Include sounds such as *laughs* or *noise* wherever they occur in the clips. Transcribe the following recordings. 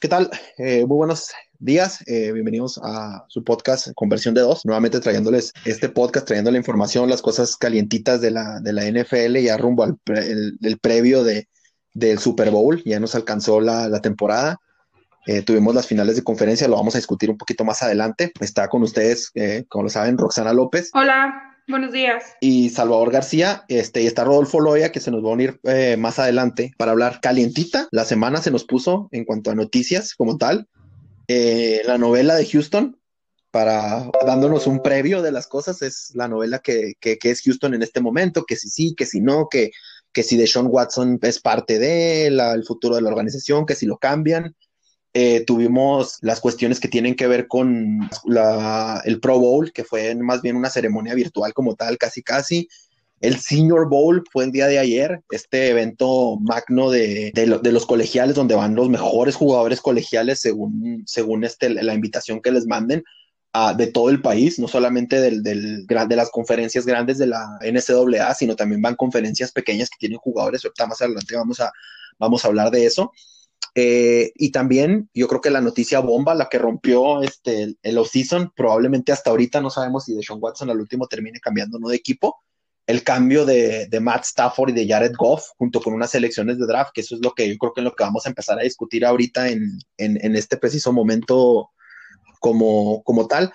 ¿Qué tal? Eh, muy buenos días. Eh, bienvenidos a su podcast Conversión de Dos. Nuevamente trayéndoles este podcast, trayendo la información, las cosas calientitas de la, de la NFL, ya rumbo al el, previo de, del Super Bowl. Ya nos alcanzó la, la temporada. Eh, tuvimos las finales de conferencia, lo vamos a discutir un poquito más adelante. Está con ustedes, como lo saben, Roxana López. Hola. Buenos días. Y Salvador García, este, y está Rodolfo Loya, que se nos va a unir eh, más adelante para hablar calientita. La semana se nos puso en cuanto a noticias como tal. Eh, la novela de Houston, para dándonos un previo de las cosas, es la novela que, que, es Houston en este momento, que si sí, que si no, que, que si Deshaun Watson es parte de el futuro de la organización, que si lo cambian. Eh, tuvimos las cuestiones que tienen que ver con el Pro Bowl, que fue más bien una ceremonia virtual como tal, casi casi. El Senior Bowl fue el día de ayer, este evento magno de, de, los colegiales, donde van los mejores jugadores colegiales según, según este, la invitación que les manden. de todo el país, no solamente del, de las conferencias grandes de la NCAA, sino también van conferencias pequeñas que tienen jugadores. Más adelante vamos a, vamos a hablar de eso. Eh, y también yo creo que la noticia bomba, la que rompió este, el off-season, probablemente hasta ahorita no sabemos si Deshaun Watson al último termine cambiando de equipo, el cambio de, de, Matt Stafford y de Jared Goff junto con unas elecciones de draft, que eso es lo que yo creo que es lo que vamos a empezar a discutir ahorita en, en, en este preciso momento como, como tal.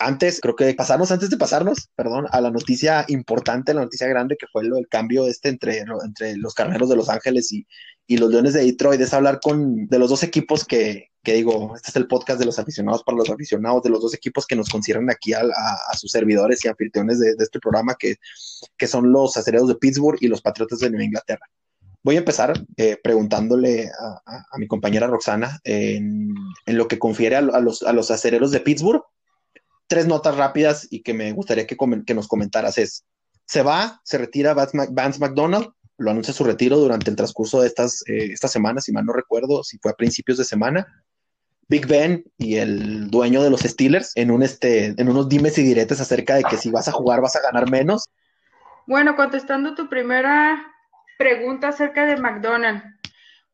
Antes, creo que pasarnos, antes de pasarnos, perdón, a la noticia importante, la noticia grande que fue lo del cambio este entre, entre los carneros de Los Ángeles y, y los Leones de Detroit, es hablar con de los dos equipos que, que, digo, este es el podcast de los aficionados para los aficionados, de los dos equipos que nos conciernen aquí a, a, sus servidores y anfitriones de, de, este programa, que, que son los acereros de Pittsburgh y los Patriotas de Nueva Inglaterra. Voy a empezar eh, preguntándole a, mi compañera Roxana en, lo que confiere los, a los acereros de Pittsburgh. Tres notas rápidas y que me gustaría que, que nos comentaras es, se va, se retira Vance McDonald, lo anuncia su retiro durante el transcurso de estas, eh, estas semanas, si mal no recuerdo, si fue a principios de semana. Big Ben y el dueño de los Steelers en, un este, en unos dimes y diretes acerca de que si vas a jugar vas a ganar menos. Bueno, contestando tu primera pregunta acerca de McDonald,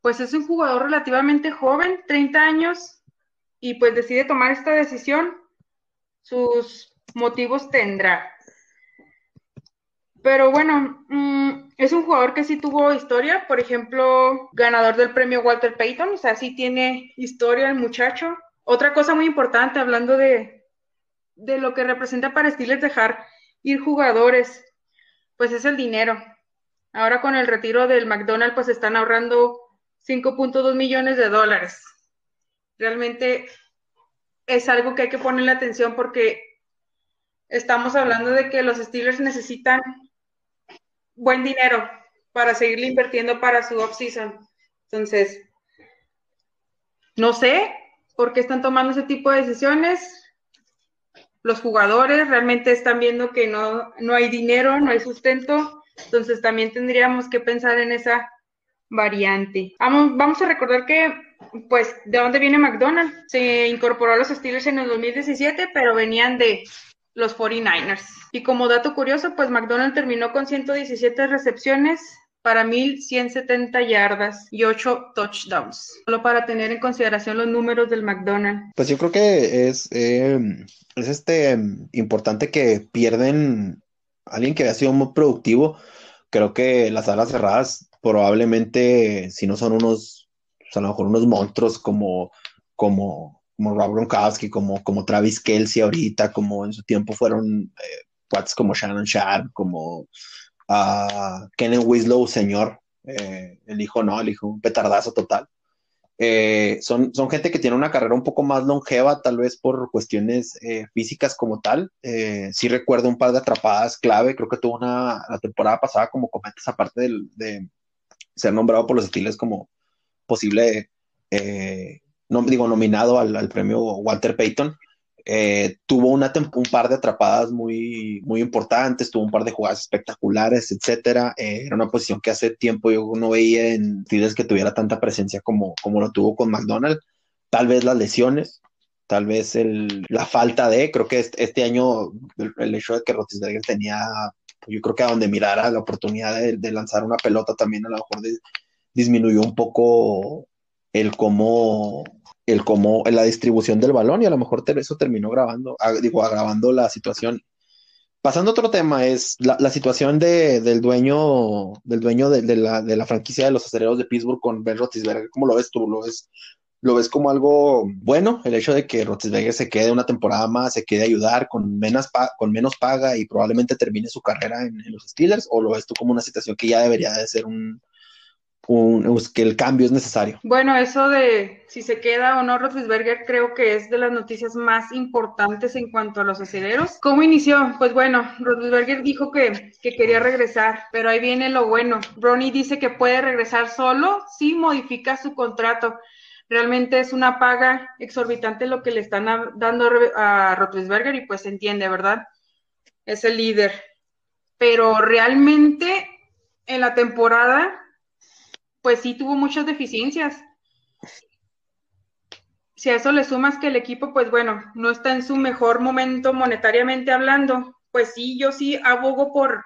pues es un jugador relativamente joven, 30 años, y pues decide tomar esta decisión. Sus motivos tendrá. Pero bueno, mm, es un jugador que sí tuvo historia, por ejemplo, ganador del premio Walter Payton, o sea, sí tiene historia el muchacho. Otra cosa muy importante, hablando de, de lo que representa para Steelers dejar ir jugadores, pues es el dinero. Ahora con el retiro del McDonald's, pues están ahorrando 5.2 millones de dólares. Realmente es algo que hay que ponerle atención porque estamos hablando de que los Steelers necesitan buen dinero para seguirle invirtiendo para su off-season. Entonces, no sé por qué están tomando ese tipo de decisiones. Los jugadores realmente están viendo que no, no hay dinero, no hay sustento. Entonces también tendríamos que pensar en esa variante. Vamos, vamos a recordar que, pues, ¿de dónde viene McDonald's? Se incorporó a los Steelers en el 2017, pero venían de los 49ers. Y como dato curioso, pues McDonald terminó con 117 recepciones para 1170 yardas y 8 touchdowns. Solo para tener en consideración los números del McDonald. Pues yo creo que es, em, es este em, importante que pierden alguien que había sido muy productivo. Creo que las alas cerradas probablemente, si no son unos, a lo mejor unos monstruos como, como como Rob Gronkowski, como, como Travis Kelsey ahorita, como en su tiempo fueron eh, como Shannon Sharp, como uh, Kenneth Winslow, señor, eh, el hijo no, el hijo un petardazo total. Eh, son, son gente que tiene una carrera un poco más longeva, tal vez por cuestiones eh, físicas como tal. sí recuerdo un par de atrapadas clave, creo que tuvo una, la temporada pasada como comentas, aparte de, de ser nombrado por los estilos como posible no, digo, nominado al, premio Walter Payton. Eh, tuvo una un par de atrapadas muy, muy importantes, tuvo un par de jugadas espectaculares, etcétera. Eh, era una posición que hace tiempo yo no veía en que tuviera tanta presencia como, como lo tuvo con McDonald. Tal vez las lesiones, tal vez el, la falta de, creo que este, este año el, hecho de que Rotisberger tenía, yo creo que a donde mirara la oportunidad de, de lanzar una pelota también a lo mejor disminuyó un poco el cómo el cómo, la distribución del balón y a lo mejor eso terminó grabando, digo, agravando la situación. Pasando a otro tema, es la, situación del dueño, del dueño de, la, de, la, franquicia de los aceleros de Pittsburgh con Ben Roethlisberger. ¿Cómo lo ves tú? ¿Lo ves, ¿Lo ves como algo bueno el hecho de que Roethlisberger se quede una temporada más, se quede a ayudar con menos, con menos paga y probablemente termine su carrera en, en, los Steelers? ¿O lo ves tú como una situación que ya debería de ser un, que el cambio es necesario. Bueno, eso de si se queda o no Roethlisberger creo que es de las noticias más importantes en cuanto a los aceleros. ¿Cómo inició? Pues bueno, Roethlisberger dijo que, que quería regresar, pero ahí viene lo bueno. Ronnie dice que puede regresar solo si modifica su contrato. Realmente es una paga exorbitante lo que le están dando a Roethlisberger y pues se entiende, ¿verdad? Es el líder. Pero realmente en la temporada pues sí tuvo muchas deficiencias. Si a eso le sumas que el equipo, pues bueno, no está en su mejor momento monetariamente hablando, pues sí, yo sí abogo por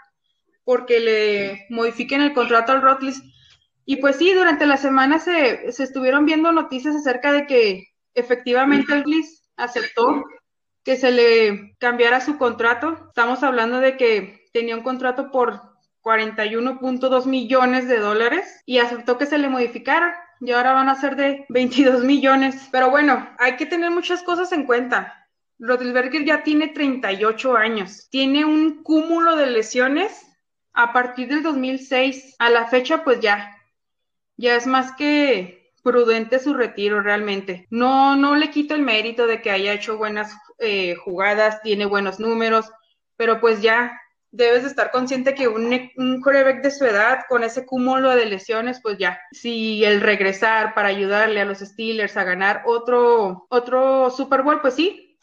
porque le modifiquen el contrato al Rotlis. Y pues sí, durante la semana se, estuvieron viendo noticias acerca de que efectivamente el Rotlis aceptó que se le cambiara su contrato. Estamos hablando de que tenía un contrato por 41.2 millones de dólares y aceptó que se le modificara y ahora van a ser de 22 millones. Pero bueno, hay que tener muchas cosas en cuenta. Rodríguez ya tiene 38 años, tiene un cúmulo de lesiones a partir del 2006. A la fecha, pues ya, ya es más que prudente su retiro realmente. No, no le quito el mérito de que haya hecho buenas eh, jugadas, tiene buenos números, pero pues ya debes de estar consciente que un, un de su edad, con ese cúmulo de lesiones, pues ya, si el regresar para ayudarle a los Steelers a ganar otro, otro Super Bowl, pues sí,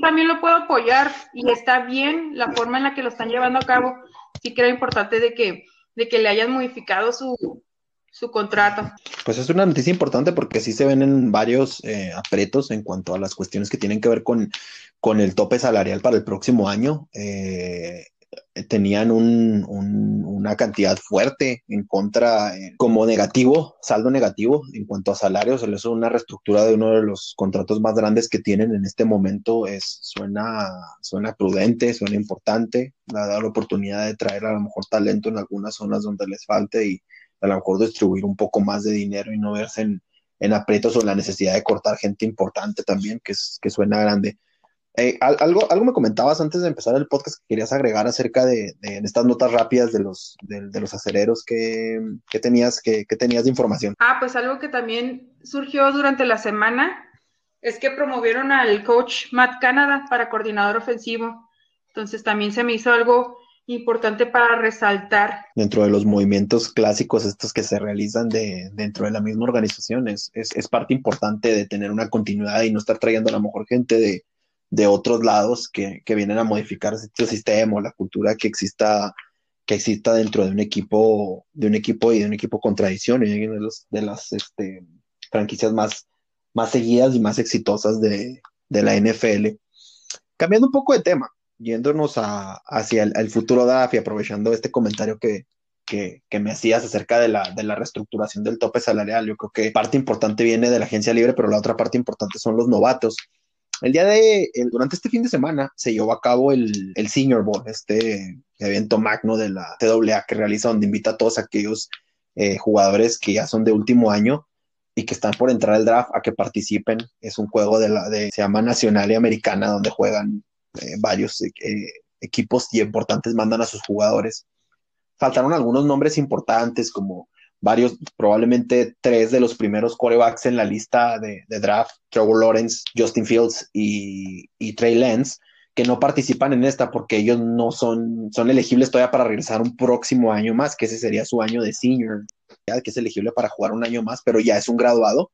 también lo puedo apoyar y está bien la forma en la que lo están llevando a cabo. Sí creo importante de que, de que le hayan modificado su, su contrato. Pues es una noticia importante porque sí se ven en varios eh, apretos en cuanto a las cuestiones que tienen que ver con, con el tope salarial para el próximo año. Eh, tenían un, una cantidad fuerte en contra, eh, como negativo, saldo negativo en cuanto a salarios. Es una reestructura de uno de los contratos más grandes que tienen en este momento. Es, suena, suena prudente, suena importante. Ha la oportunidad de traer a lo mejor talento en algunas zonas donde les falte y a lo mejor distribuir un poco más de dinero y no verse en, en aprietos o la necesidad de cortar gente importante también, que, es, que suena grande. Eh, algo, algo me comentabas antes de empezar el podcast que querías agregar acerca de, estas notas rápidas de los, de, los aceleros que, tenías, que, tenías de información. Ah, pues algo que también surgió durante la semana es que promovieron al coach Matt Canada para coordinador ofensivo. Entonces también se me hizo algo importante para resaltar. Dentro de los movimientos clásicos estos que se realizan de, dentro de la misma organización, es, es parte importante de tener una continuidad y no estar trayendo a la mejor gente de, de otros lados que, vienen a modificar este sistema o la cultura que exista que exista dentro de un equipo de un equipo y de un equipo con tradición y de, de las este, franquicias más, más seguidas y más exitosas de, la NFL. Cambiando un poco de tema, yéndonos hacia el, futuro DAF y aprovechando este comentario que, que, me hacías acerca de la, de la reestructuración del tope salarial, yo creo que parte importante viene de la agencia libre, pero la otra parte importante son los novatos. El día de, durante este fin de semana se llevó a cabo el, el Senior Bowl, este evento magno de la TAA que realiza donde invita a todos aquellos eh, jugadores que ya son de último año y que están por entrar al draft a que participen. Es un juego de la, de, se llama Nacional y Americana, donde juegan eh, varios eh, equipos y importantes, mandan a sus jugadores. Faltaron algunos nombres importantes como varios, probablemente tres de los primeros corebacks en la lista de, draft, Trevor Lawrence, Justin Fields y, Trey Lance, que no participan en esta porque ellos no son, son elegibles todavía para regresar un próximo año más, que ese sería su año de senior, que es elegible para jugar un año más, pero ya es un graduado.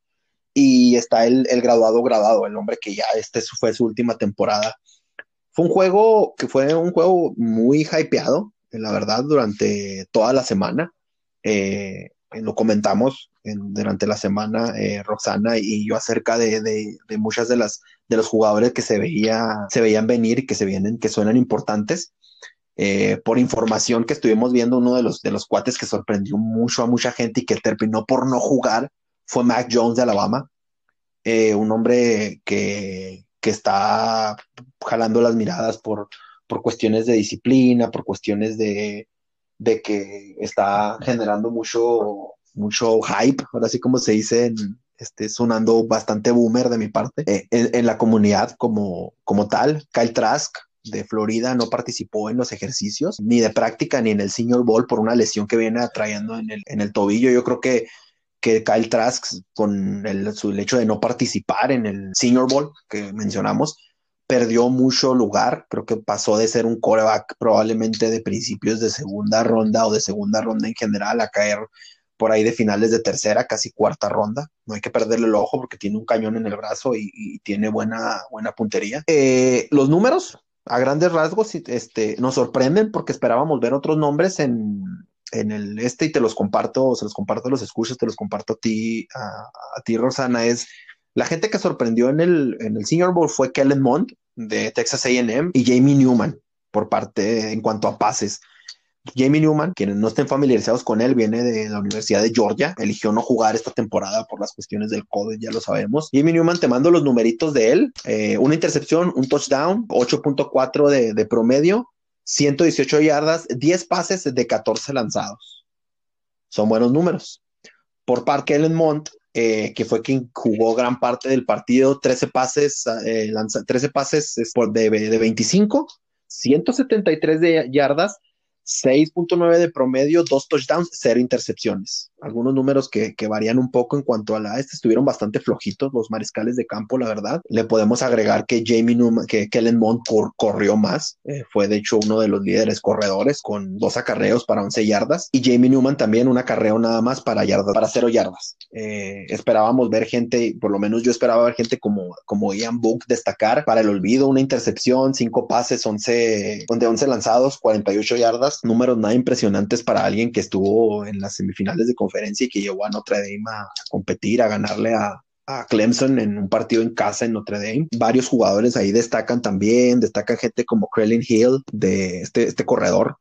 Y está el, el graduado graduado, el hombre que ya este fue su última temporada. Fue un juego que fue un juego muy hypeado, la verdad, durante toda la semana. Eh, lo comentamos durante la semana, eh, Roxana y yo, acerca de, de, muchas de las de los jugadores que se, veía, se veían venir que se vienen, que suenan importantes. Eh, por información que estuvimos viendo, uno de los, de los cuates que sorprendió mucho a mucha gente y que terminó por no jugar fue Mac Jones de Alabama. eh, un hombre que, que, está jalando las miradas por, por cuestiones de disciplina, por cuestiones de, de que está generando mucho, mucho hype, ahora sí como se dice este, sonando bastante boomer de mi parte, eh, en, en, la comunidad como, como tal. Kyle Trask de Florida no participó en los ejercicios, ni de práctica, ni en el Senior Bowl por una lesión que viene atrayendo en el, en el tobillo. Yo creo que, que Kyle Trask, con el, su, el hecho de no participar en el Senior Bowl que mencionamos, perdió mucho lugar. Creo que pasó de ser un coreback probablemente de principios de segunda ronda o de segunda ronda en general a caer por ahí de finales de tercera, casi cuarta ronda. No hay que perderle el ojo porque tiene un cañón en el brazo y, tiene buena, buena puntería. Eh, los números, a grandes rasgos este, nos sorprenden porque esperábamos ver otros nombres en, en el este y te los comparto, se los comparto los escuchas, te los comparto a ti, a, ti, Rosana, es la gente que sorprendió en el, en el Senior Bowl fue Kellen Mond de Texas AM y Jamie Newman por parte en cuanto a pases. Jamie Newman, quienes no estén familiarizados con él, viene de la Universidad de Georgia, eligió no jugar esta temporada por las cuestiones del COVID, ya lo sabemos. Jamie Newman, te mando los numeritos de él, eh, una intercepción, un touchdown, 8.4 de, de promedio, 118 yardas, 10 pases de 14 lanzados. Son buenos números. Por parte de Ellen eh, que fue quien jugó gran parte del partido, 13 pases, eh, lanza, 13 pases de, de 25, 173 de yardas, 6.9 de promedio, dos touchdowns, cero intercepciones. Algunos números que, que, varían un poco en cuanto a la este estuvieron bastante flojitos los mariscales de campo, la verdad. Le podemos agregar que Jamie Newman, que Kellen Mond cor, corrió más, eh, fue de hecho uno de los líderes corredores con dos acarreos para 11 yardas y Jamie Newman también un acarreo nada más para yardas, para cero yardas. Eh, esperábamos ver gente, por lo menos yo esperaba ver gente como, como Ian Book destacar para el olvido, una intercepción, cinco pases, 11, de 11 lanzados, 48 yardas números nada impresionantes para alguien que estuvo en las semifinales de conferencia y que llevó a Notre Dame a, competir, a ganarle a, a Clemson en un partido en casa en Notre Dame. Varios jugadores ahí destacan también, destacan gente como Krellin Hill de este, este corredor.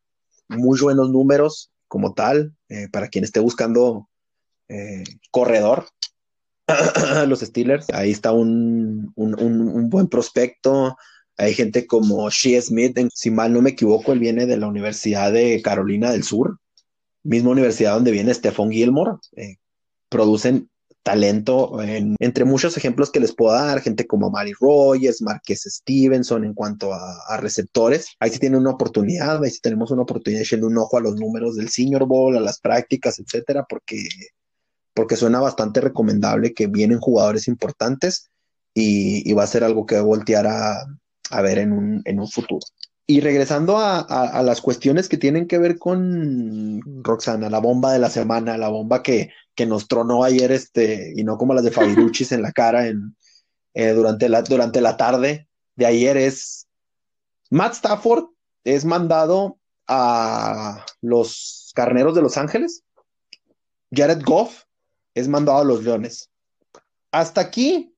Muy buenos números como tal, eh, para quien esté buscando eh, corredor. *clears throat* los Steelers, ahí está un, un, un, un buen prospecto, hay gente como Shea Smith, si mal no me equivoco, él viene de la Universidad de Carolina del Sur, misma universidad donde viene Stephon Gilmore. Eh, producen talento, en, entre muchos ejemplos que les puedo dar, gente como Mary Rogers, Marquez Stevenson en cuanto a, receptores. Ahí sí tienen una oportunidad, ahí sí tenemos una oportunidad echarle un ojo a los números del Senior Bowl, a las prácticas, etcétera, porque, suena bastante recomendable que vienen jugadores importantes y, y va a ser algo que voltear a, a ver en un, en un futuro. Y regresando a, a, las cuestiones que tienen que ver con Roxana, la bomba de la semana, la bomba que, que nos tronó ayer, este, y no como las de Fabiruchis en la cara en, eh, durante, la, durante la tarde de ayer, es Matt Stafford es mandado a los carneros de Los Ángeles. Jared Goff es mandado a los Leones. Hasta aquí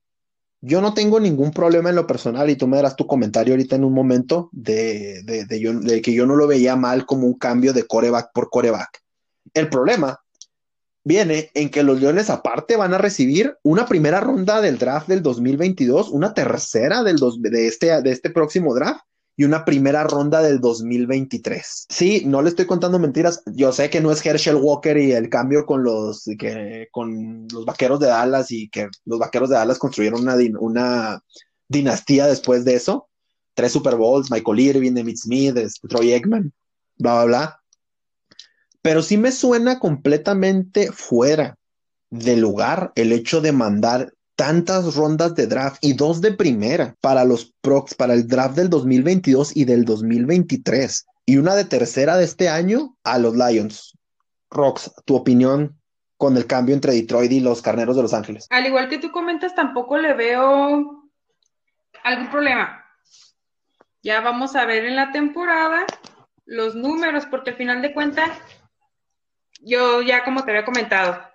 yo no tengo ningún problema en lo personal y tú me darás tu comentario ahorita en un momento de, de, que yo no lo veía mal como un cambio de coreback por coreback. El problema viene en que los Leones aparte van a recibir una primera ronda del draft del 2022, una tercera del dos, de, este, de este próximo draft y una primera ronda del 2023. Sí, no le estoy contando mentiras. Yo sé que no es Herschel Walker y el cambio con los que con los vaqueros de Dallas y que los vaqueros de Dallas construyeron una, una dinastía después de eso. Tres Super Bowls, Michael Irvin, Emmitt Smith, Troy Aikman, bla, bla, bla. Pero sí me suena completamente fuera de lugar el hecho de mandar tantas rondas de draft y dos de primera para los prox, para el draft del 2022 y del 2023 y una de tercera de este año a los Lions. Rox, tu opinión con el cambio entre Detroit y los Carneros de Los Ángeles. Al igual que tú comentas, tampoco le veo algún problema. Ya vamos a ver en la temporada los números, porque al final de cuentas, yo ya como te había comentado,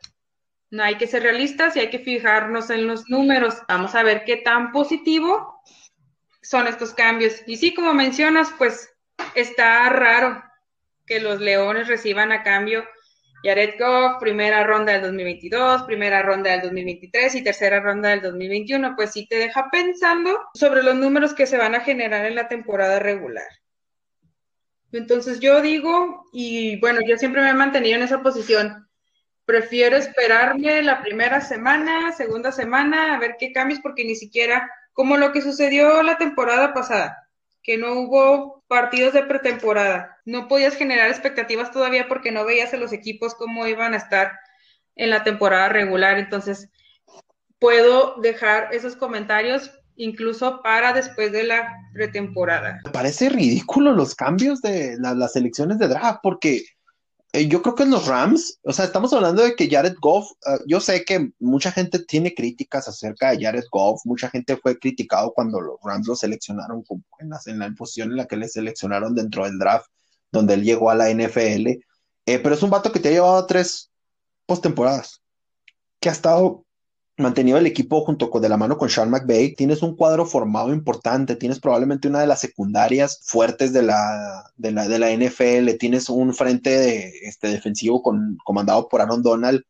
no hay que ser realistas y hay que fijarnos en los números. Vamos a ver qué tan positivo son estos cambios. Y sí, como mencionas, pues está raro que los leones reciban a cambio Jared Goff, primera ronda del 2022, primera ronda del 2023 y tercera ronda del 2021, pues sí te deja pensando sobre los números que se van a generar en la temporada regular. Entonces yo digo, y bueno, yo siempre me he mantenido en esa posición, prefiero esperarme la primera semana, segunda semana, a ver qué cambios, porque ni siquiera, como lo que sucedió la temporada pasada, que no hubo partidos de pretemporada, no podías generar expectativas todavía porque no veías a los equipos cómo iban a estar en la temporada regular, entonces puedo dejar esos comentarios incluso para después de la pretemporada. Me parece ridículo los cambios de las elecciones de draft, porque eh, yo creo que en los Rams, o sea, estamos hablando de que Jared Goff, ah, yo sé que mucha gente tiene críticas acerca de Jared Goff, mucha gente fue criticado cuando los Rams lo seleccionaron en, en la posición en la que le seleccionaron dentro del draft, donde él llegó a la NFL, eh, pero es un vato que te ha llevado tres postemporadas, que ha estado mantenido el equipo junto con de la mano con Sean McVay, tienes un cuadro formado importante, tienes probablemente una de las secundarias fuertes de la, de la, de la NFL, tienes un frente de, este, defensivo con, comandado por Aaron Donald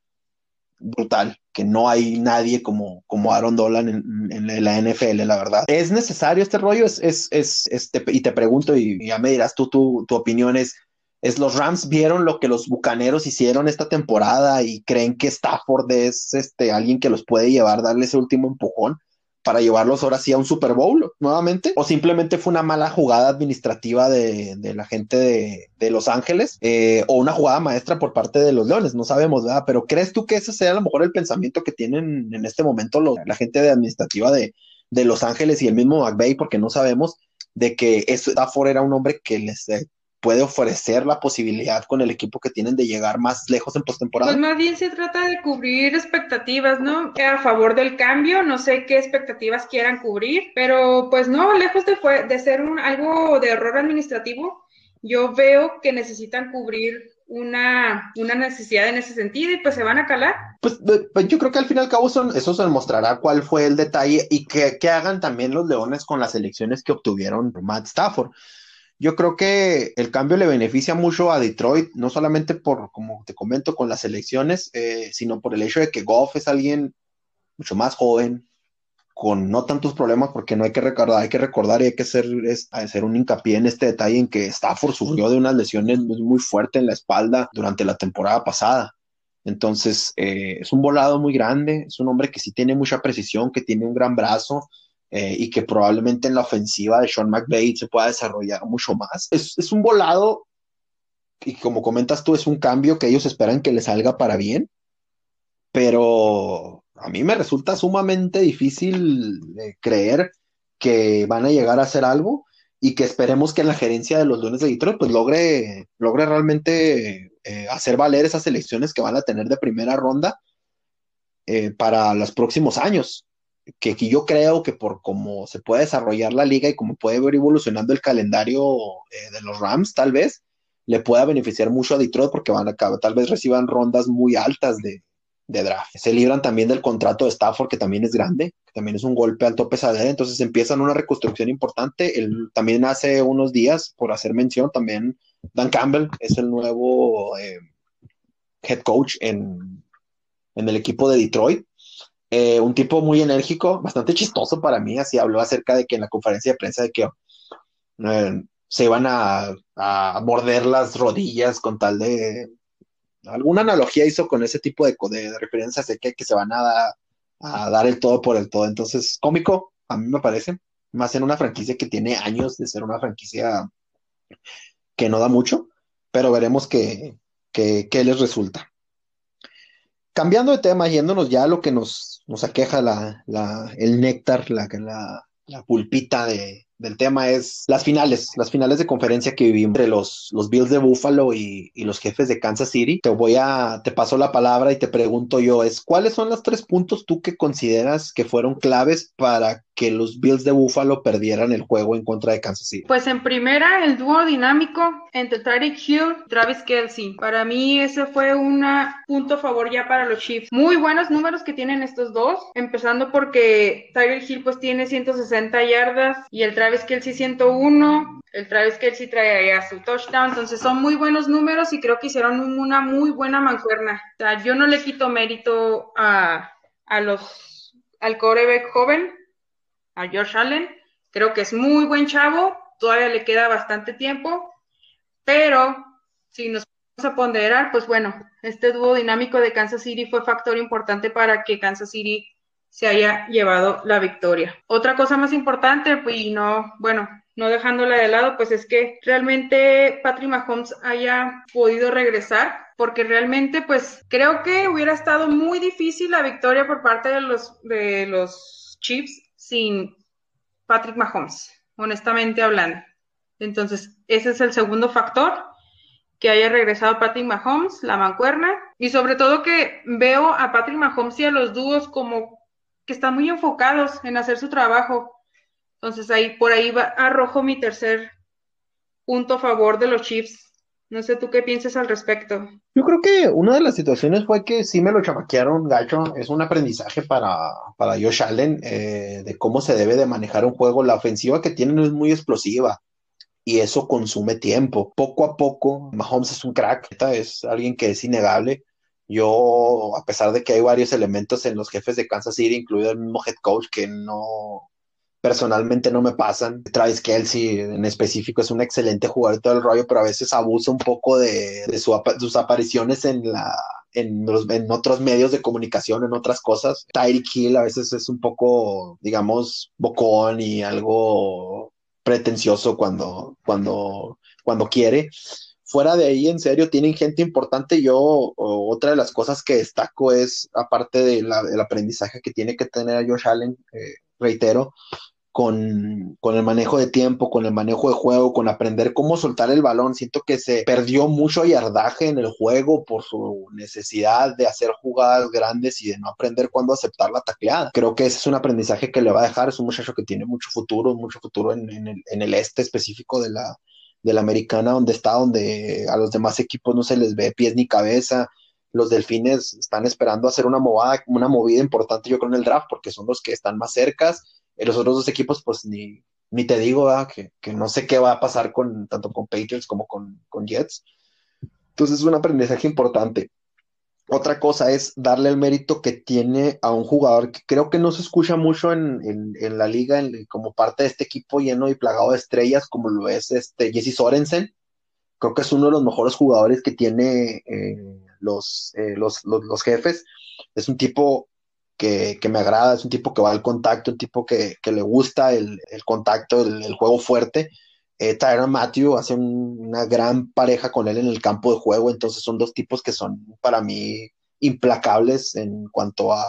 brutal, que no hay nadie como, como Aaron Donald en, la NFL, la verdad. ¿Es necesario este rollo? Es, es, es, este, y te pregunto, y, ya me dirás tú, tu, tu opinión es, es los Rams vieron lo que los Bucaneros hicieron esta temporada y creen que Stafford es este alguien que los puede llevar, darle ese último empujón para llevarlos ahora sí a un Super Bowl nuevamente, o simplemente fue una mala jugada administrativa de, la gente de, Los Ángeles, eh, o una jugada maestra por parte de los Leones, no sabemos, ¿verdad? Pero ¿crees tú que ese sea a lo mejor el pensamiento que tienen en este momento la gente de administrativa de, Los Ángeles y el mismo McVay, porque no sabemos de que Stafford era un hombre que les eh, puede ofrecer la posibilidad con el equipo que tienen de llegar más lejos en postemporada? Pues más bien se trata de cubrir expectativas, ¿no? A favor del cambio, no sé qué expectativas quieran cubrir, pero pues no, lejos de, de ser un, algo de error administrativo, yo veo que necesitan cubrir una, una, necesidad en ese sentido y pues se van a calar. Pues, pues, yo creo que al fin y al cabo son, eso se demostrará cuál fue el detalle y que, que hagan también los Leones con las elecciones que obtuvieron Matt Stafford. Yo creo que el cambio le beneficia mucho a Detroit, no solamente por, como te comento, con las elecciones, eh, sino por el hecho de que Goff es alguien mucho más joven, con no tantos problemas, porque no hay que recordar, hay que recordar y hay que hacer, un hincapié en este detalle en que Stafford sufrió de unas lesiones muy fuertes en la espalda durante la temporada pasada. Entonces, eh, es un volado muy grande, es un hombre que sí tiene mucha precisión, que tiene un gran brazo, eh, y que probablemente en la ofensiva de Sean McVay se pueda desarrollar mucho más. Es, es, un volado y como comentas tú, es un cambio que ellos esperan que le salga para bien, pero a mí me resulta sumamente difícil creer que van a llegar a hacer algo y que esperemos que la gerencia de los Leones de Detroit pues logre, logre realmente eh, hacer valer esas elecciones que van a tener de primera ronda eh, para los próximos años que, yo creo que por cómo se puede desarrollar la liga y cómo puede ir evolucionando el calendario eh, de los Rams, tal vez le pueda beneficiar mucho a Detroit porque van a tal vez reciban rondas muy altas de, draft. Se libran también del contrato de Stafford, que también es grande, que también es un golpe alto pesadero, entonces empiezan una reconstrucción importante. También hace unos días, por hacer mención, también Dan Campbell es el nuevo eh, head coach en, en el equipo de Detroit. Eh, un tipo muy enérgico, bastante chistoso para mí, así habló acerca de que en la conferencia de prensa de que eh, se iban a, morder las rodillas con tal de... Alguna analogía hizo con ese tipo de, de, referencias de que, que se van a, a, dar el todo por el todo. Entonces, cómico, a mí me parece, más en una franquicia que tiene años de ser una franquicia que no da mucho, pero veremos qué, qué, qué les resulta. Cambiando de tema, yéndonos ya a lo que nos, nos aqueja la, la, el néctar, la, la, pulpita de, del tema es las finales, las finales de conferencia que vivimos entre los, los Bills de Buffalo y, y, los jefes de Kansas City. Te voy a, te paso la palabra y te pregunto yo, es ¿cuáles son los tres puntos tú que consideras que fueron claves para que los Bills de Buffalo perdieran el juego en contra de Kansas City? Pues en primera, el dúo dinámico entre Tyreek Hill y Travis Kelsey. Para mí ese fue un punto favor ya para los Chiefs. Muy buenos números que tienen estos dos, empezando porque Tyreek Hill pues tiene 160 yardas y el Travis Kelsey 101. El Travis Kelsey trae su touchdown, entonces son muy buenos números y creo que hicieron una muy buena mancuerna. O sea, yo no le quito mérito a, a los al coreback joven, a Josh Allen. Creo que es muy buen chavo, todavía le queda bastante tiempo, pero si nos vamos a ponderar, pues bueno, este dúo dinámico de Kansas City fue factor importante para que Kansas City se haya llevado la victoria. Otra cosa más importante, pues, y no, bueno, no dejándola de lado, pues es que realmente Patrick Mahomes haya podido regresar, porque realmente, pues creo que hubiera estado muy difícil la victoria por parte de los, de los Chiefs sin Patrick Mahomes, honestamente hablando. Entonces, ese es el segundo factor, que haya regresado Patrick Mahomes, la mancuerna, y sobre todo que veo a Patrick Mahomes y a los dúos como que están muy enfocados en hacer su trabajo. Entonces, ahí por ahí va, arrojo mi tercer punto a favor de los Chiefs no sé tú qué piensas al respecto. Yo creo que una de las situaciones fue que sí me lo chamaquearon, gacho. Es un aprendizaje para, para Josh Allen eh, de cómo se debe de manejar un juego. La ofensiva que tienen es muy explosiva y eso consume tiempo. Poco a poco, Mahomes es un crack, es alguien que es innegable. Yo, a pesar de que hay varios elementos en los jefes de Kansas City, incluido el mismo head coach, que no, personalmente no me pasan. Travis Kelsey en específico es un excelente jugador todo el rollo, pero a veces abusa un poco de, sus apariciones en la en, los, en otros medios de comunicación, en otras cosas. Tyreek Hill a veces es un poco, digamos, bocón y algo pretencioso cuando, cuando, cuando quiere. Fuera de ahí, en serio, tienen gente importante. Yo, otra de las cosas que destaco es, aparte del aprendizaje que tiene que tener Josh Allen, eh, reitero, con, el manejo de tiempo, con el manejo de juego, con aprender cómo soltar el balón. Siento que se perdió mucho yardaje en el juego por su necesidad de hacer jugadas grandes y de no aprender cuándo aceptar la tacleada. Creo que ese es un aprendizaje que le va a dejar. Es un muchacho que tiene mucho futuro, mucho futuro en, el, este específico de la, de la americana, donde está, donde a los demás equipos no se les ve pies ni cabeza los delfines están esperando hacer una movida, una movida importante, yo creo, en el draft, porque son los que están más cercas los otros dos equipos, pues ni, ni te digo, que, que, no sé qué va a pasar con tanto con Patriots como con, con Jets. Entonces es un aprendizaje importante. Otra cosa es darle el mérito que tiene a un jugador que creo que no se escucha mucho en, en, la liga como parte de este equipo lleno y plagado de estrellas, como lo es este Jesse Sorensen. Creo que es uno de los mejores jugadores que tiene eh, eh, los, los, los, jefes. Es un tipo que, me agrada, es un tipo que va al contacto, un tipo que, le gusta el, contacto, el, juego fuerte. Eh, Tyron Matthew hace una gran pareja con él en el campo de juego, entonces son dos tipos que son para mí implacables en cuanto a,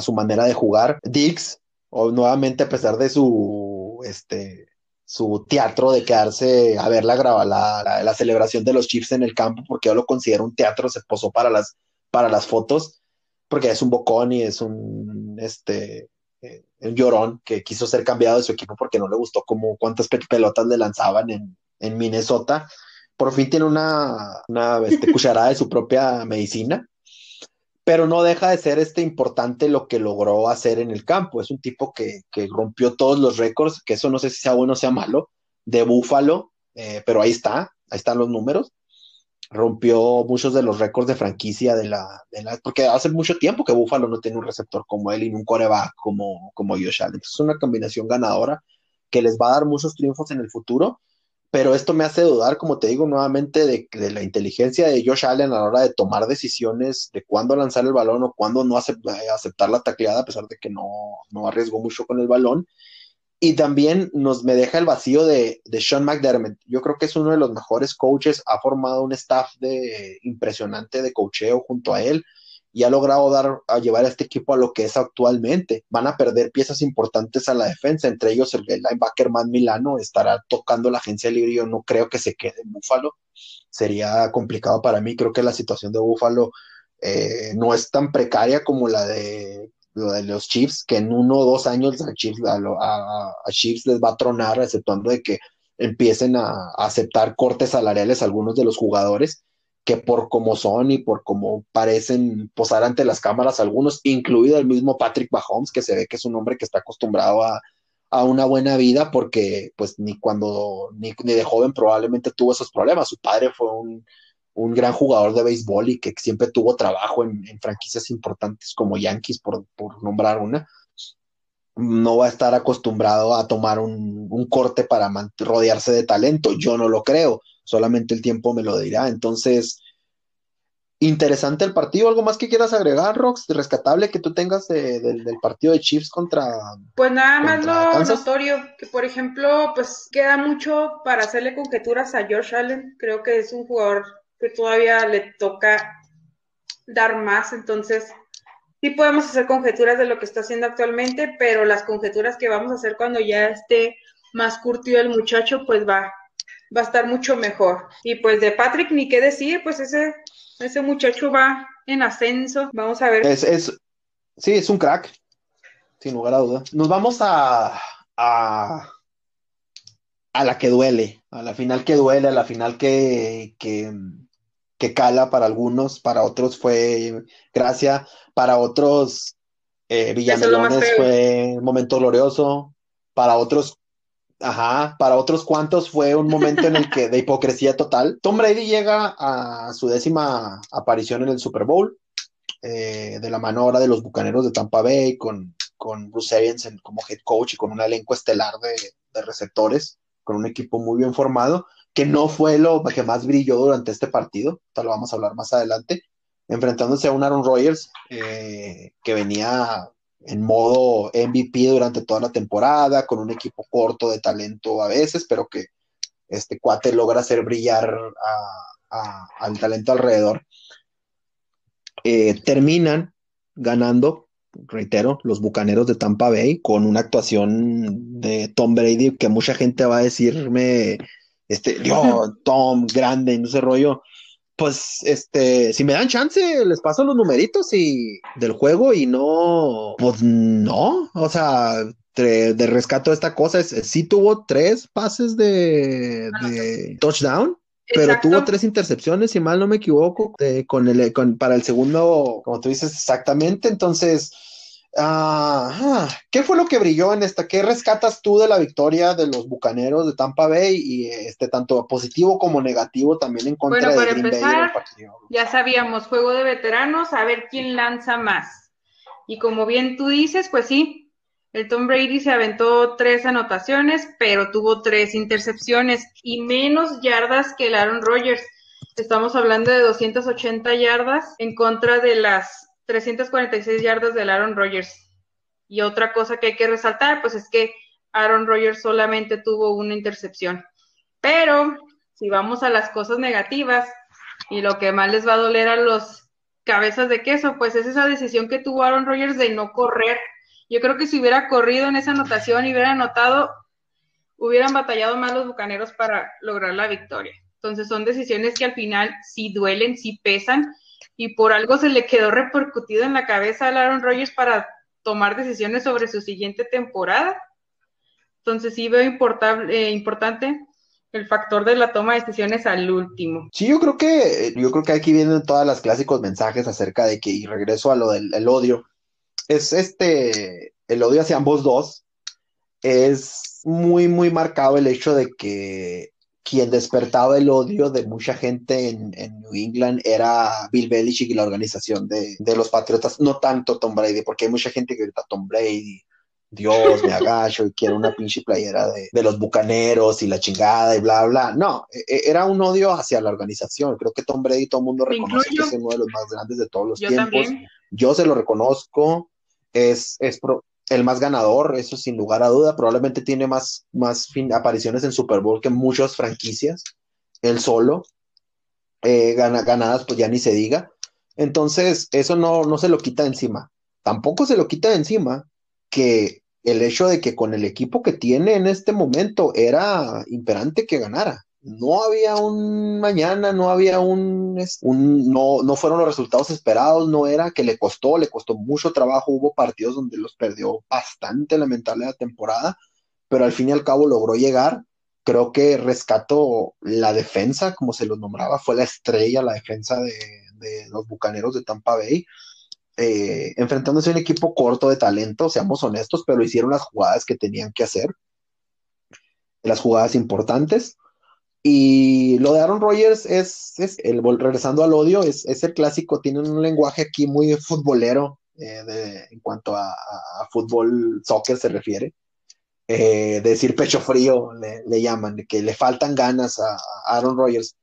su manera de jugar. Dix, o nuevamente a pesar de su este su teatro de quedarse a ver la, la, la, celebración de los Chiefs en el campo, porque yo lo considero un teatro, se posó para las, para las fotos porque es un bocón y es un, este, eh, un llorón que quiso ser cambiado de su equipo porque no le gustó como cuántas pelotas le lanzaban en, en Minnesota. Por fin tiene una, una este, *laughs* cucharada de su propia medicina, pero no deja de ser este importante lo que logró hacer en el campo. Es un tipo que, que rompió todos los récords, que eso no sé si sea bueno o sea malo, de Búfalo, eh, pero ahí está, ahí están los números rompió muchos de los récords de franquicia de la, de la, porque hace mucho tiempo que Buffalo no tiene un receptor como él y un coreback como, como Josh Allen. es una combinación ganadora que les va a dar muchos triunfos en el futuro, pero esto me hace dudar, como te digo nuevamente, de, de la inteligencia de Josh Allen a la hora de tomar decisiones de cuándo lanzar el balón o cuándo no aceptar la tacleada, a pesar de que no, no arriesgó mucho con el balón y también nos me deja el vacío de, de, Sean McDermott. Yo creo que es uno de los mejores coaches, ha formado un staff de, impresionante de coacheo junto a él y ha logrado dar a llevar a este equipo a lo que es actualmente. Van a perder piezas importantes a la defensa, entre ellos el, linebacker Man Milano estará tocando la agencia libre. Yo no creo que se quede en Búfalo. Sería complicado para mí. Creo que la situación de Búfalo eh, no es tan precaria como la de de los Chiefs, que en uno o dos años a Chiefs, a, les va a tronar, exceptuando de que empiecen a, aceptar cortes salariales algunos de los jugadores, que por como son y por como parecen posar ante las cámaras algunos, incluido el mismo Patrick Mahomes, que se ve que es un hombre que está acostumbrado a, a una buena vida, porque pues ni cuando, ni, ni de joven probablemente tuvo esos problemas. Su padre fue un un gran jugador de béisbol y que siempre tuvo trabajo en, franquicias importantes como Yankees, por, nombrar una, no va a estar acostumbrado a tomar un, corte para rodearse de talento. Yo no lo creo, solamente el tiempo me lo dirá. Entonces, interesante el partido. ¿Algo más que quieras agregar, Rox? Rescatable que tú tengas del partido de Chiefs contra. Pues nada más lo notorio, que por ejemplo, pues queda mucho para hacerle conjeturas a George Allen. Creo que es un jugador que todavía le toca dar más, entonces sí podemos hacer conjeturas de lo que está haciendo actualmente, pero las conjeturas que vamos a hacer cuando ya esté más curtido el muchacho, pues va, va a estar mucho mejor. Y pues de Patrick, ni qué decir, pues ese, ese muchacho va en ascenso. Vamos a ver. Es, es, sí, es un crack, sin lugar a duda. Nos vamos a, a, a la que duele, a la final que duele, a la final que, que que cala para algunos, para otros fue gracia, para otros eh, Villamelones fue un momento glorioso, para otros, ajá, para otros cuantos fue un momento en el que de hipocresía total. Tom Brady llega a su décima aparición en el Super Bowl, eh, de la mano ahora de los Bucaneros de Tampa Bay, con, con Bruce Arians como head coach y con un elenco estelar de, de receptores, con un equipo muy bien formado que no fue lo que más brilló durante este partido, lo vamos a hablar más adelante, enfrentándose a un Aaron Rodgers eh, que venía en modo MVP durante toda la temporada, con un equipo corto de talento a veces, pero que este cuate logra hacer brillar al talento alrededor. Eh, terminan ganando, reitero, los Bucaneros de Tampa Bay con una actuación de Tom Brady que mucha gente va a decirme este, *laughs* yo, Tom, grande, no sé rollo. Pues, este, si me dan chance, les paso los numeritos y del juego y no, pues no, o sea, de, rescato de esta cosa, es, sí tuvo tres pases de, touchdown, pero tuvo tres intercepciones, si mal no me equivoco, con el, con, para el segundo, como tú dices exactamente, entonces, Ah, ¿Qué fue lo que brilló en esta? ¿Qué rescatas tú de la victoria de los Bucaneros de Tampa Bay y este tanto positivo como negativo también en contra de Green Bay en el partido? Ya sabíamos, juego de veteranos, a ver quién lanza más. Y como bien tú dices, pues sí, el Tom Brady se aventó tres anotaciones, pero tuvo tres intercepciones y menos yardas que el Aaron Rodgers. Estamos hablando de 280 yardas en contra de las 346 yardas del Aaron Rodgers. Y otra cosa que hay que resaltar, pues es que Aaron Rodgers solamente tuvo una intercepción. Pero si vamos a las cosas negativas y lo que más les va a doler a los cabezas de queso, pues es esa decisión que tuvo Aaron Rodgers de no correr. Yo creo que si hubiera corrido en esa anotación y hubiera anotado, hubieran batallado más los bucaneros para lograr la victoria. Entonces son decisiones que al final sí duelen, sí pesan y por algo se le quedó repercutido en la cabeza a Aaron Rodgers para tomar decisiones sobre su siguiente temporada. Entonces sí veo eh, importante el factor de la toma de decisiones al último. Sí, yo creo que yo creo que aquí vienen todas las clásicos mensajes acerca de que y regreso a lo del odio. Es este el odio hacia ambos dos es muy muy marcado el hecho de que quien despertaba el odio de mucha gente en, New England era Bill Belichick y la organización de, los Patriotas, no tanto Tom Brady, porque hay mucha gente que grita Tom Brady, Dios, me agacho y quiero una pinche playera de, los bucaneros y la chingada y bla, bla. No, e, e, era un odio hacia la organización. Creo que Tom Brady todo el mundo reconoce que es uno de los más grandes de todos los tiempos. Yo se lo reconozco. Es, es, el más ganador, eso sin lugar a duda. Probablemente tiene más, más apariciones en Super Bowl que muchas franquicias. Él solo. Eh, ganadas, pues ya ni se diga. Entonces, eso no, no se lo quita encima. Tampoco se lo quita encima que el hecho de que con el equipo que tiene en este momento era imperante que ganara. no había un mañana, no había un, no, no fueron los resultados esperados, no era que le costó, le costó mucho trabajo, hubo partidos donde los perdió bastante lamentable la temporada, pero al fin y al cabo logró llegar. Creo que rescató la defensa, como se lo nombraba, fue la estrella, la defensa de, de los Bucaneros de Tampa Bay. Eh, enfrentándose a un equipo corto de talento, seamos honestos, pero hicieron las jugadas que tenían que hacer, las jugadas importantes. Y lo de Aaron Rodgers es, el regresando al odio, es, es, el clásico, tiene un lenguaje aquí muy futbolero eh, en cuanto a, fútbol, soccer se refiere. Eh, decir pecho frío le, llaman, que le faltan ganas a, Aaron Rodgers.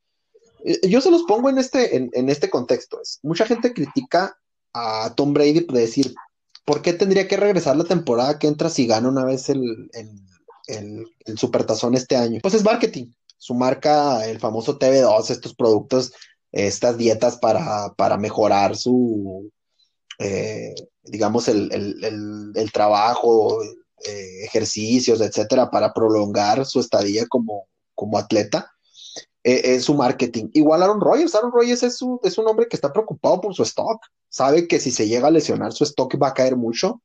Eh, yo se los pongo en este, en, este contexto. Es, mucha gente critica a Tom Brady de decir, ¿por qué tendría que regresar la temporada que entra si gana una vez el, el, el, el Supertazón este año? Pues es marketing su marca, el famoso TV2, estos productos, estas dietas para, para mejorar su, eh, digamos, el, el, el, trabajo, eh, ejercicios, etcétera, para prolongar su estadía como, como atleta, eh, es su marketing. Igual Aaron Rodgers, Aaron Rodgers es, es un hombre que está preocupado por su stock, sabe que si se llega a lesionar su stock va a caer mucho,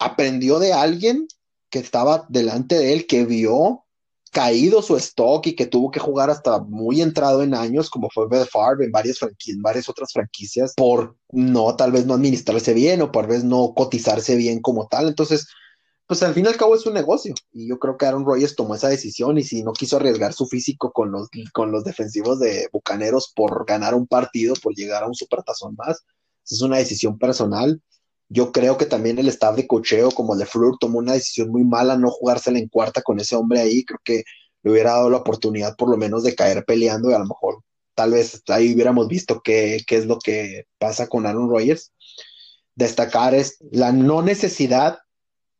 aprendió de alguien que estaba delante de él, que vio caído su stock y que tuvo que jugar hasta muy entrado en años, como fue Beth Favre en varias, en varias otras franquicias, por no, tal vez no administrarse bien o por vez no cotizarse bien como tal. Entonces, pues al fin y al cabo es un negocio. Y yo creo que Aaron Rodgers tomó esa decisión y si no quiso arriesgar su físico con los, con los defensivos de Bucaneros por ganar un partido, por llegar a un supertazón más, es una decisión personal. Yo creo que también el staff de cocheo, como el de Fleur, tomó una decisión muy mala no jugársela en cuarta con ese hombre ahí. Creo que le hubiera dado la oportunidad por lo menos de caer peleando y a lo mejor tal vez ahí hubiéramos visto qué, qué es lo que pasa con Aaron Rodgers. Destacar es la no necesidad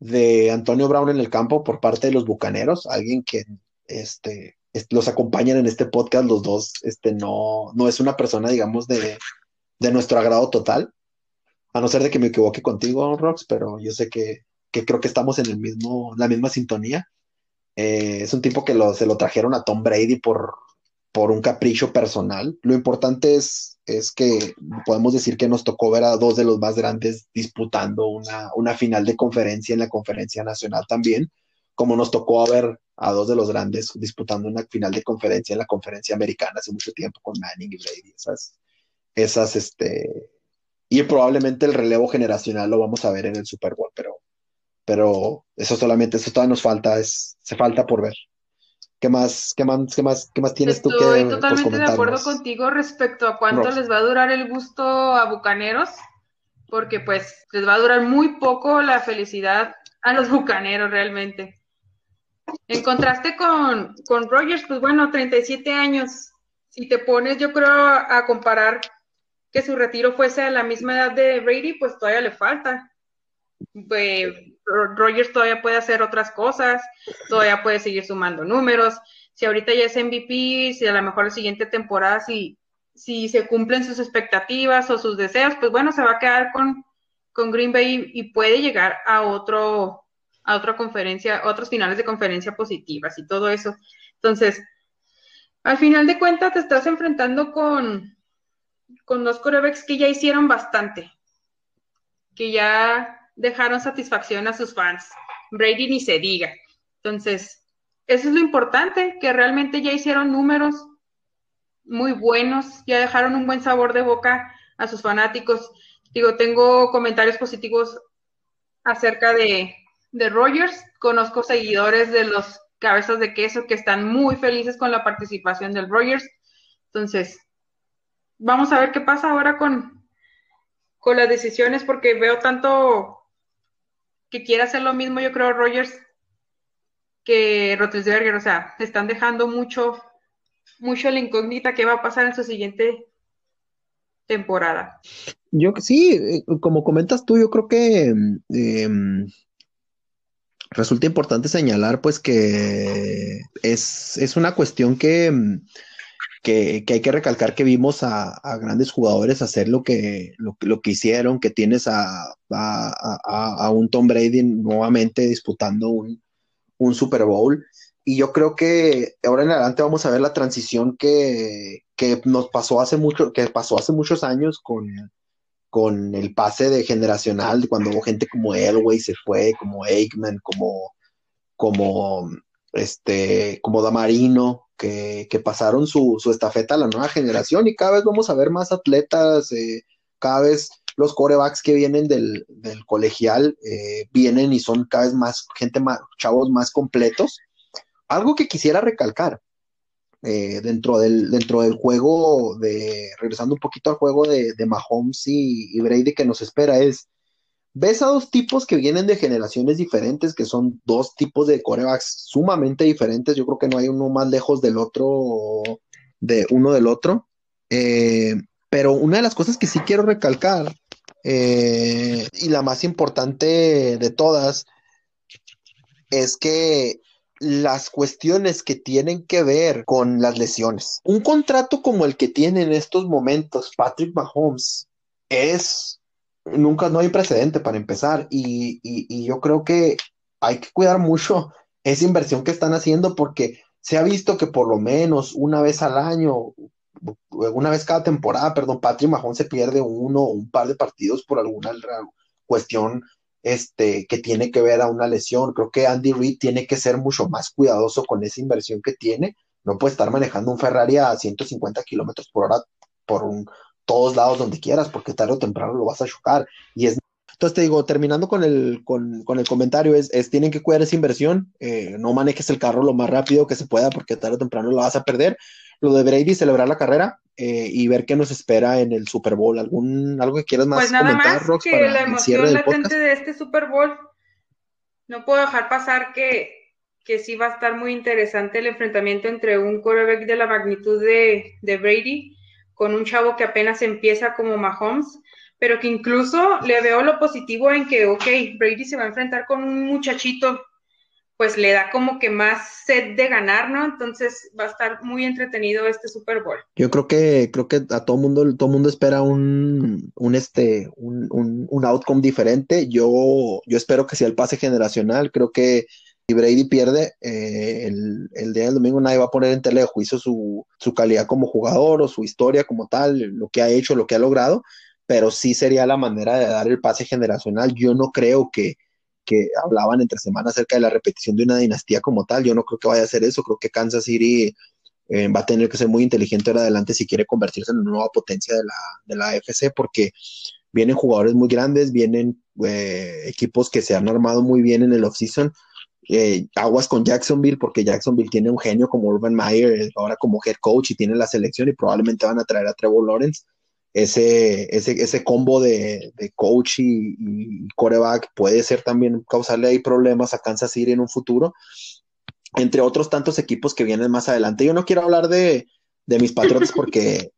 de Antonio Brown en el campo por parte de los Bucaneros, alguien que este, los acompañan en este podcast, los dos, este, no, no es una persona, digamos, de, de nuestro agrado total a no ser de que me equivoque contigo, Rox, pero yo sé que, creo que estamos en el mismo, la misma sintonía. Eh, es un tipo que lo, se lo trajeron a Tom Brady por, por un capricho personal. Lo importante es, es que podemos decir que nos tocó ver a dos de los más grandes disputando una, una final de conferencia en la conferencia nacional también, como nos tocó ver a dos de los grandes disputando una final de conferencia en la conferencia americana hace mucho tiempo con Manning y Brady. Esas, esas, este, y probablemente el relevo generacional lo vamos a ver en el Super Bowl, pero, pero eso solamente, eso todavía nos falta, es, se falta por ver. ¿Qué más, qué más, qué más, qué más tienes tú que Estoy totalmente de acuerdo contigo respecto a cuánto les va a durar el gusto a Bucaneros, porque pues les va a durar muy poco la felicidad a los Bucaneros realmente. En contraste con, con Rogers, pues bueno, 37 años. Si te pones, yo creo, a comparar que su retiro fuese a la misma edad de Brady, pues todavía le falta. Pues, Rogers todavía puede hacer otras cosas, todavía puede seguir sumando números. Si ahorita ya es MVP, si a lo mejor la siguiente temporada, si, si se cumplen sus expectativas o sus deseos, pues bueno, se va a quedar con, con Green Bay y, puede llegar a otro, a otra conferencia, otros finales de conferencia positivas y todo eso. Entonces, al final de cuentas te estás enfrentando con, con dos corebacks que ya hicieron bastante, que ya dejaron satisfacción a sus fans. Brady ni se diga. Entonces, eso es lo importante, que realmente ya hicieron números muy buenos, ya dejaron un buen sabor de boca a sus fanáticos. Digo, tengo comentarios positivos acerca de, de Rogers. Conozco seguidores de los cabezas de queso que están muy felices con la participación del Rogers. Entonces, vamos a ver qué pasa ahora con, con las decisiones, porque veo tanto que quiere hacer lo mismo, yo creo, Rogers, que Rotlisberger, o sea, están dejando mucho, mucho la incógnita qué va a pasar en su siguiente temporada. Yo sí, eh, como comentas tú, yo creo que em, resulta importante señalar pues que es, es una cuestión que que, hay que recalcar que vimos a, grandes jugadores hacer lo que, lo, que hicieron, que tienes a, a, un Tom Brady nuevamente disputando un, Super Bowl, y yo creo que ahora en adelante vamos a ver la transición que, que nos pasó hace mucho, que pasó hace muchos años con, con el pase de generacional, cuando hubo gente como Elway se fue, como Aikman, como, como este, como Damarino, que, que pasaron su, su, estafeta a la nueva generación y cada vez vamos a ver más atletas, eh, cada vez los corebacks que vienen del, del colegial eh, vienen y son cada vez más gente más, chavos más completos. Algo que quisiera recalcar eh, dentro, del, dentro del juego de, regresando un poquito al juego de, de Mahomes y, y Brady que nos espera es, ves a dos tipos que vienen de generaciones diferentes, que son dos tipos de corebacks sumamente diferentes. Yo creo que no hay uno más lejos del otro, de uno del otro. Eh, pero una de las cosas que sí quiero recalcar, eh, y la más importante de todas, es que las cuestiones que tienen que ver con las lesiones. Un contrato como el que tiene en estos momentos Patrick Mahomes es nunca no hay precedente para empezar y, y, yo creo que hay que cuidar mucho esa inversión que están haciendo porque se ha visto que por lo menos una vez al año, una vez cada temporada, perdón, Patrick Mahomes se pierde uno o un par de partidos por alguna cuestión este, que tiene que ver a una lesión. Creo que Andy Reid tiene que ser mucho más cuidadoso con esa inversión que tiene. No puede estar manejando un Ferrari a 150 kilómetros por hora por un, todos lados donde quieras, porque tarde o temprano lo vas a chocar. Y es entonces te digo, terminando con el, con, con el comentario, es, es, tienen que cuidar esa inversión, eh, no manejes el carro lo más rápido que se pueda porque tarde o temprano lo vas a perder. Lo de Brady, celebrar la carrera eh, y ver qué nos espera en el Super Bowl. ¿Algún, ¿Algo que quieras más pues nada comentar, más que la emoción latente de este Super Bowl. No puedo dejar pasar que, que sí va a estar muy interesante el enfrentamiento entre un quarterback de la magnitud de, de Brady con un chavo que apenas empieza como Mahomes, pero que incluso le veo lo positivo en que, ok, Brady se va a enfrentar con un muchachito, pues le da como que más sed de ganar, ¿no? Entonces va a estar muy entretenido este Super Bowl. Yo creo que, creo que a todo mundo, todo mundo espera un, un este, un, un, un outcome diferente. Yo, yo espero que sea el pase generacional. Creo que si Brady pierde, eh, el, día del domingo nadie va a poner en tela de juicio su, calidad como jugador o su historia como tal, lo que ha hecho, lo que ha logrado, pero sí sería la manera de dar el pase generacional. Yo no creo que, hablaban entre semanas acerca de la repetición de una dinastía como tal, yo no creo que vaya a ser eso, creo que Kansas City eh, va a tener que ser muy inteligente ahora adelante si quiere convertirse en una nueva potencia de la, AFC, porque vienen jugadores muy grandes, vienen eh, equipos que se han armado muy bien en el offseason, aguas con Jacksonville, porque Jacksonville tiene un genio como Urban Meyer, ahora como head coach y tiene la selección y probablemente van a traer a Trevor Lawrence. Ese, ese, ese combo de, de coach y, y, coreback puede ser también causarle ahí problemas a Kansas City en un futuro, entre otros tantos equipos que vienen más adelante. Yo no quiero hablar de, de mis patriotas porque,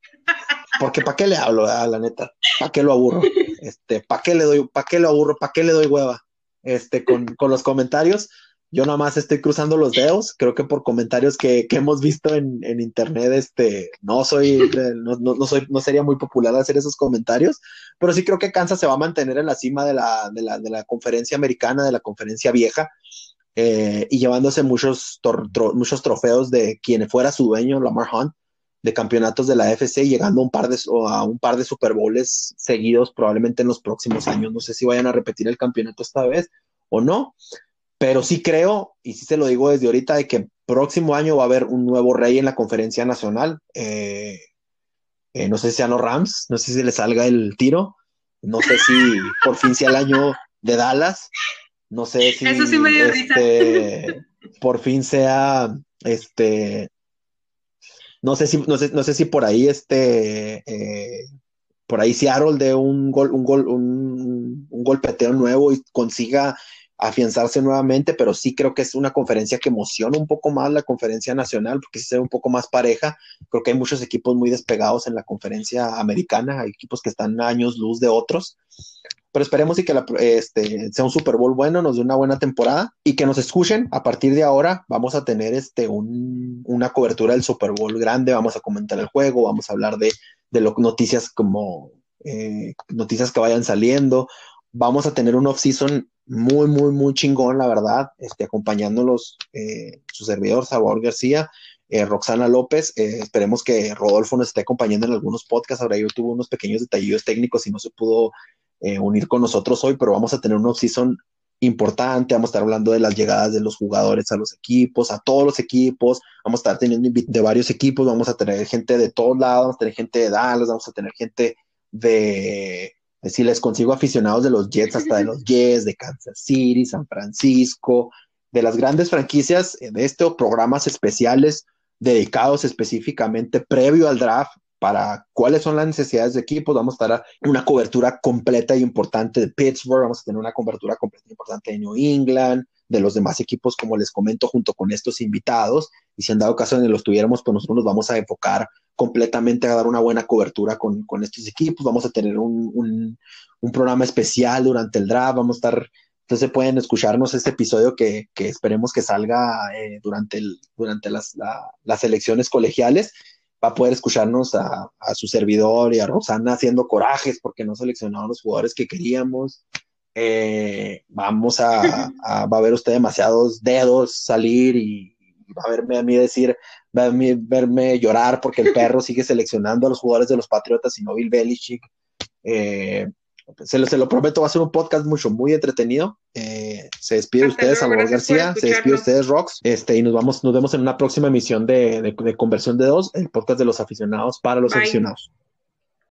porque ¿para qué le hablo? a la neta, ¿para qué lo aburro? Este, ¿Para qué le doy, para qué lo aburro? ¿Para qué le doy hueva? Este, con, con los comentarios yo nada más estoy cruzando los dedos. Creo que por comentarios que, que hemos visto en, en, internet, este, no soy, no, no, no, soy, no sería muy popular hacer esos comentarios, pero sí creo que Kansas se va a mantener en la cima de la, de la, de la conferencia americana, de la conferencia vieja, eh, y llevándose muchos, tro, muchos trofeos de quien fuera su dueño, Lamar Hunt, de campeonatos de la FC, llegando a un par de, a un par de Super Bowls seguidos, probablemente en los próximos años. No sé si vayan a repetir el campeonato esta vez o no pero sí creo, y sí se lo digo desde ahorita, de que próximo año va a haber un nuevo rey en la conferencia nacional. Eh, eh, no sé si sean los Rams, no sé si le salga el tiro, no sé si por fin sea el año de Dallas, no sé si Eso sí me este, por fin sea este no sé si no sé, no sé si por ahí este eh, por ahí Seattle de un gol un gol un, un golpeteo nuevo y consiga afianzarse nuevamente, pero sí creo que es una conferencia que emociona un poco más la conferencia nacional, porque se ve un poco más pareja. Creo que hay muchos equipos muy despegados en la conferencia americana, hay equipos que están años luz de otros. Pero esperemos y que la, este, sea un Super Bowl bueno, nos dé una buena temporada y que nos escuchen. A partir de ahora vamos a tener este, un, una cobertura del Super Bowl grande, vamos a comentar el juego, vamos a hablar de, noticias como eh, noticias que vayan saliendo. Vamos a tener un off-season muy, muy, muy chingón, la verdad, este, acompañándolos eh, su servidor, Sabor García, eh, Roxana López. Eh, esperemos que Rodolfo nos esté acompañando en algunos podcasts. Ahora yo tuve unos pequeños detallitos técnicos y no se pudo eh, unir con nosotros hoy, pero vamos a tener un off-season importante. Vamos a estar hablando de las llegadas de los jugadores a los equipos, a todos los equipos. Vamos a estar teniendo de varios equipos. Vamos a tener gente de todos lados. Vamos a tener gente de Dallas. Vamos a tener gente de si les consigo aficionados de los Jets hasta de los *laughs* Jets, de Kansas City, San Francisco, de las grandes franquicias de estos programas especiales dedicados específicamente previo al draft para cuáles son las necesidades de equipos. Vamos a estar una cobertura completa y importante de Pittsburgh, vamos a tener una cobertura completa y importante de New England, de los demás equipos, como les comento, junto con estos invitados. Y si han dado caso en que los tuviéramos, pues nosotros nos vamos a enfocar completamente a dar una buena cobertura con, con estos equipos. Vamos a tener un, un, programa especial durante el draft. Vamos a estar entonces pueden escucharnos este episodio que, esperemos que salga eh, durante, el, durante las, las, elecciones colegiales. Va a poder escucharnos a, a, su servidor y a Rosana haciendo corajes porque no seleccionaron los jugadores que queríamos. Eh, vamos a, a, va a ver usted demasiados dedos salir y va a verme a mí decir, mí, verme llorar porque el perro sigue seleccionando a los jugadores de los Patriotas y no Bill Belichick. Eh, se lo, se lo prometo, va a ser un podcast mucho, muy entretenido. Eh, se despide de ustedes, Salvador García, se despide de ustedes, Rox, este, y nos vamos, nos vemos en una próxima emisión de, de, de Conversión de Dos, el podcast de los aficionados para los Bye. aficionados.